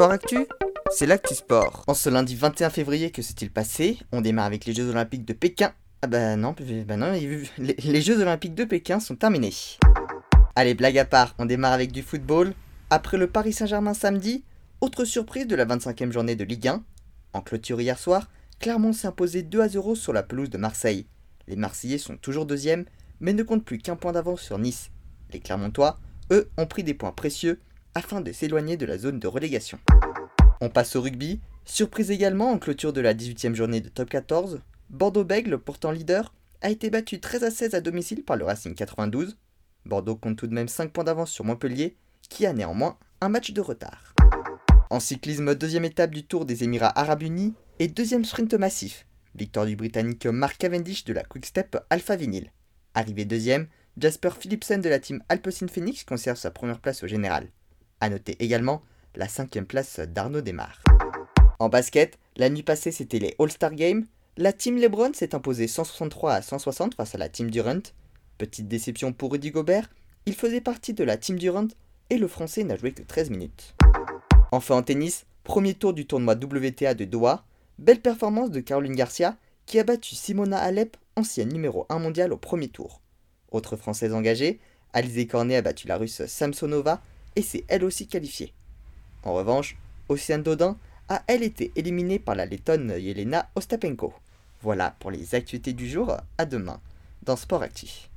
Sport Actu, c'est l'actu sport. En ce lundi 21 février, que s'est-il passé? On démarre avec les Jeux Olympiques de Pékin. Ah bah non, bah non, les, Jeux Olympiques de Pékin sont terminés. Allez, blague à part, on démarre avec du football. Après le Paris Saint-Germain samedi, autre surprise de la 25e journée de Ligue 1. En clôture hier soir, Clermont s'est imposé 2 à 0 sur la pelouse de Marseille. Les Marseillais sont toujours deuxièmes, mais ne comptent plus qu'un point d'avance sur Nice. Les Clermontois, eux, ont pris des points précieux afin de s'éloigner de la zone de relégation. On passe au rugby. Surprise également en clôture de la 18e journée de top 14, Bordeaux-Bègle, pourtant leader, a été battu 13 à 16 à domicile par le Racing 92. Bordeaux compte tout de même 5 points d'avance sur Montpellier, qui a néanmoins un match de retard. En cyclisme, deuxième étape du Tour des Émirats Arabes Unis et deuxième sprint massif. Victoire du Britannique Mark Cavendish de la Quickstep Alpha Vinyl. Arrivé deuxième, Jasper Philipsen de la team Alpecin Phoenix conserve sa première place au général. A noter également la cinquième place d'Arnaud Desmar. En basket, la nuit passée c'était les All-Star Games. La team LeBron s'est imposée 163 à 160 face à la team Durant. Petite déception pour Rudy Gobert, il faisait partie de la team Durant et le français n'a joué que 13 minutes. Enfin en tennis, premier tour du tournoi WTA de Doha, belle performance de Caroline Garcia qui a battu Simona Alep, ancienne numéro 1 mondiale au premier tour. Autre française engagée, Alizé Cornet a battu la russe Samsonova et s'est elle aussi qualifiée. En revanche, Océane Dodin a elle été éliminée par la lettonne Yelena Ostapenko. Voilà pour les actualités du jour, à demain dans Sport Actif.